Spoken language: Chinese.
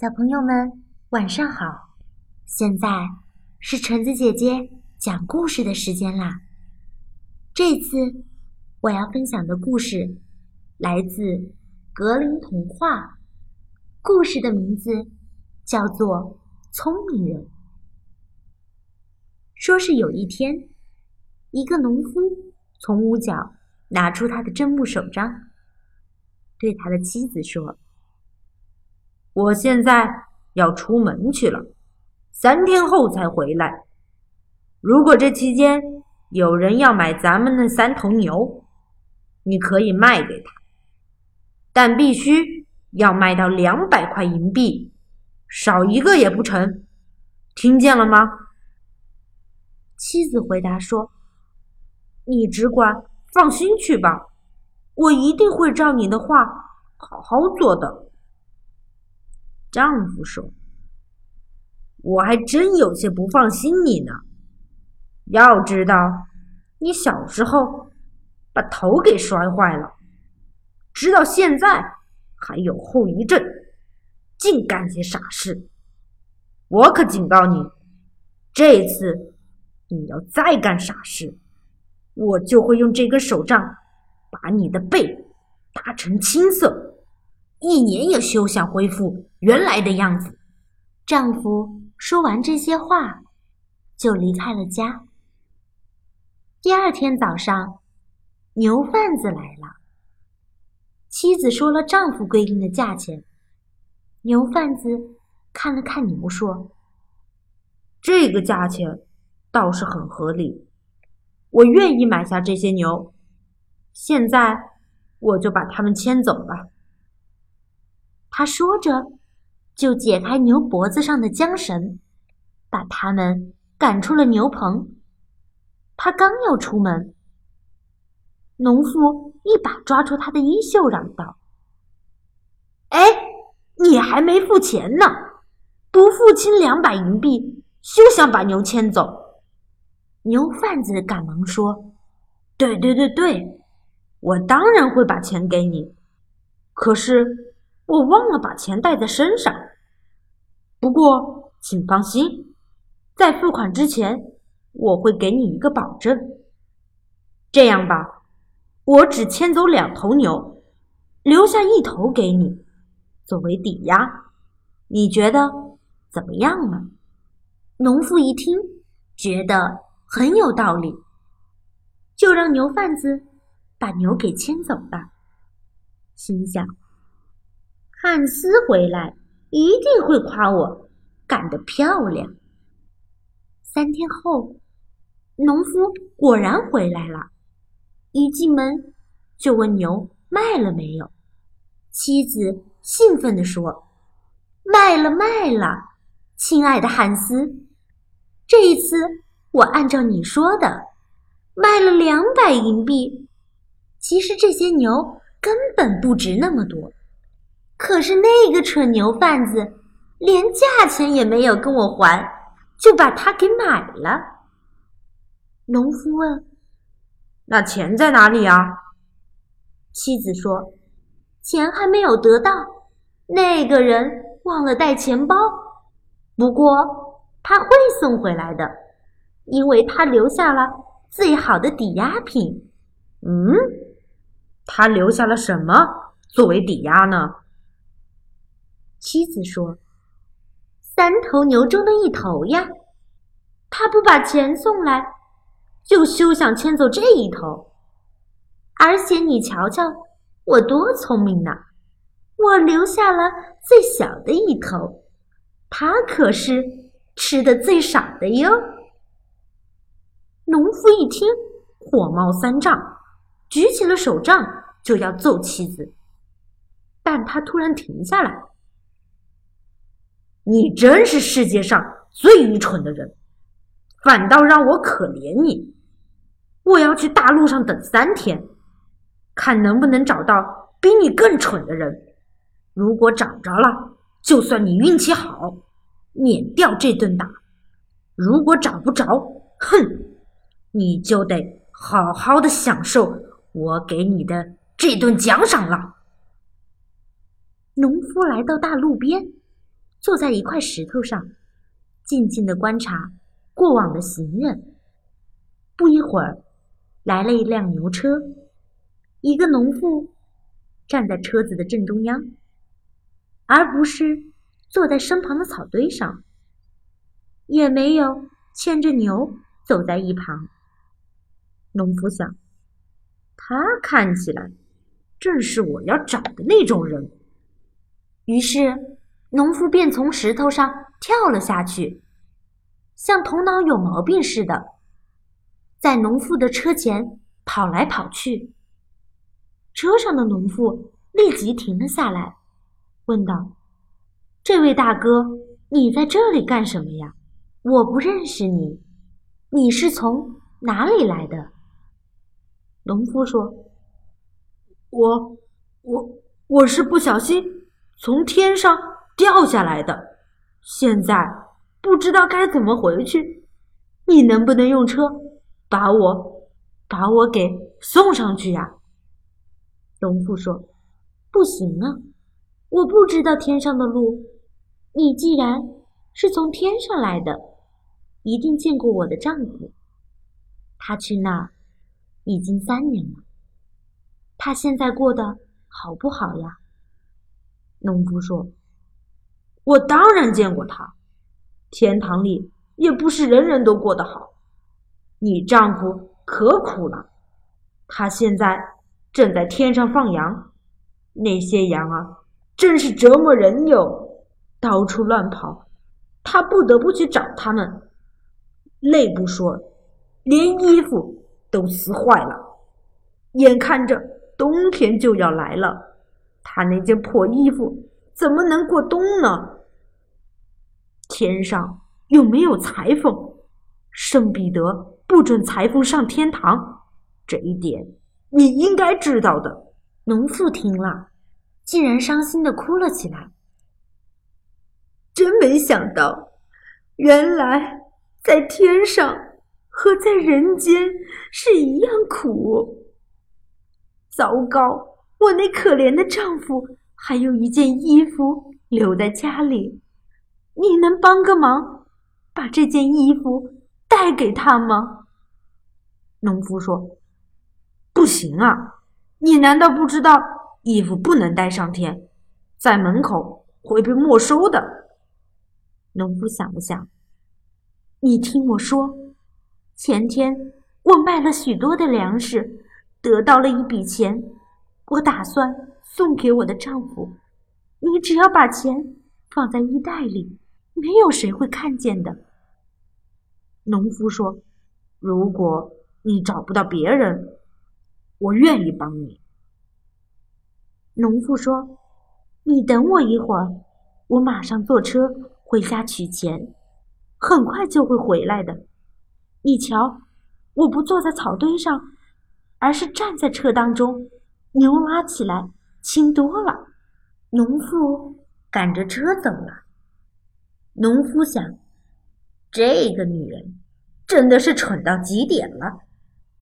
小朋友们，晚上好！现在是橙子姐姐讲故事的时间啦。这次我要分享的故事来自格林童话，故事的名字叫做《聪明人》。说是有一天，一个农夫从屋角拿出他的真木手杖，对他的妻子说。我现在要出门去了，三天后才回来。如果这期间有人要买咱们那三头牛，你可以卖给他，但必须要卖到两百块银币，少一个也不成。听见了吗？妻子回答说：“你只管放心去吧，我一定会照你的话好好做的。”丈夫说：“我还真有些不放心你呢。要知道，你小时候把头给摔坏了，直到现在还有后遗症，净干些傻事。我可警告你，这次你要再干傻事，我就会用这根手杖把你的背打成青色。”一年也休想恢复原来的样子。丈夫说完这些话，就离开了家。第二天早上，牛贩子来了。妻子说了丈夫规定的价钱。牛贩子看了看牛，说：“这个价钱倒是很合理，我愿意买下这些牛。现在我就把它们牵走吧。”他说着，就解开牛脖子上的缰绳，把他们赶出了牛棚。他刚要出门，农妇一把抓住他的衣袖，嚷道：“哎，你还没付钱呢！不付清两百银币，休想把牛牵走！”牛贩子赶忙说：“对对对对，我当然会把钱给你，可是……”我忘了把钱带在身上，不过请放心，在付款之前，我会给你一个保证。这样吧，我只牵走两头牛，留下一头给你作为抵押，你觉得怎么样呢？农妇一听，觉得很有道理，就让牛贩子把牛给牵走了，心想。汉斯回来一定会夸我干得漂亮。三天后，农夫果然回来了，一进门就问牛卖了没有。妻子兴奋地说：“卖了，卖了，亲爱的汉斯，这一次我按照你说的卖了两百银币。其实这些牛根本不值那么多。”可是那个蠢牛贩子连价钱也没有跟我还，就把它给买了。农夫问：“那钱在哪里啊？”妻子说：“钱还没有得到，那个人忘了带钱包。不过他会送回来的，因为他留下了最好的抵押品。”嗯，他留下了什么作为抵押呢？妻子说：“三头牛中的一头呀，他不把钱送来，就休想牵走这一头。而且你瞧瞧，我多聪明呐！我留下了最小的一头，他可是吃的最少的哟。”农夫一听，火冒三丈，举起了手杖就要揍妻子，但他突然停下来。你真是世界上最愚蠢的人，反倒让我可怜你。我要去大路上等三天，看能不能找到比你更蠢的人。如果找着了，就算你运气好，免掉这顿打；如果找不着，哼，你就得好好的享受我给你的这顿奖赏了。农夫来到大路边。坐在一块石头上，静静的观察过往的行人。不一会儿，来了一辆牛车，一个农妇站在车子的正中央，而不是坐在身旁的草堆上，也没有牵着牛走在一旁。农夫想，他看起来正是我要找的那种人。于是，农夫便从石头上跳了下去，像头脑有毛病似的，在农夫的车前跑来跑去。车上的农妇立即停了下来，问道：“这位大哥，你在这里干什么呀？我不认识你，你是从哪里来的？”农夫说：“我，我，我是不小心从天上掉下来的，现在不知道该怎么回去。你能不能用车把我，把我给送上去呀？”农夫说：“不行啊，我不知道天上的路。你既然是从天上来的，一定见过我的丈夫，他去那儿。”已经三年了，他现在过得好不好呀？农夫说：“我当然见过他，天堂里也不是人人都过得好。你丈夫可苦了，他现在正在天上放羊，那些羊啊，真是折磨人哟，到处乱跑，他不得不去找他们，累不说，连衣服。”都撕坏了，眼看着冬天就要来了，他那件破衣服怎么能过冬呢？天上又没有裁缝，圣彼得不准裁缝上天堂，这一点你应该知道的。农妇听了，竟然伤心的哭了起来。真没想到，原来在天上。和在人间是一样苦。糟糕！我那可怜的丈夫还有一件衣服留在家里，你能帮个忙，把这件衣服带给他吗？农夫说：“不行啊！你难道不知道衣服不能带上天，在门口会被没收的？”农夫想了想：“你听我说。”前天我卖了许多的粮食，得到了一笔钱，我打算送给我的丈夫。你只要把钱放在衣袋里，没有谁会看见的。农夫说：“如果你找不到别人，我愿意帮你。”农夫说：“你等我一会儿，我马上坐车回家取钱，很快就会回来的。”你瞧，我不坐在草堆上，而是站在车当中，牛拉起来轻多了。农妇赶着车走了。农夫想，这个女人真的是蠢到极点了。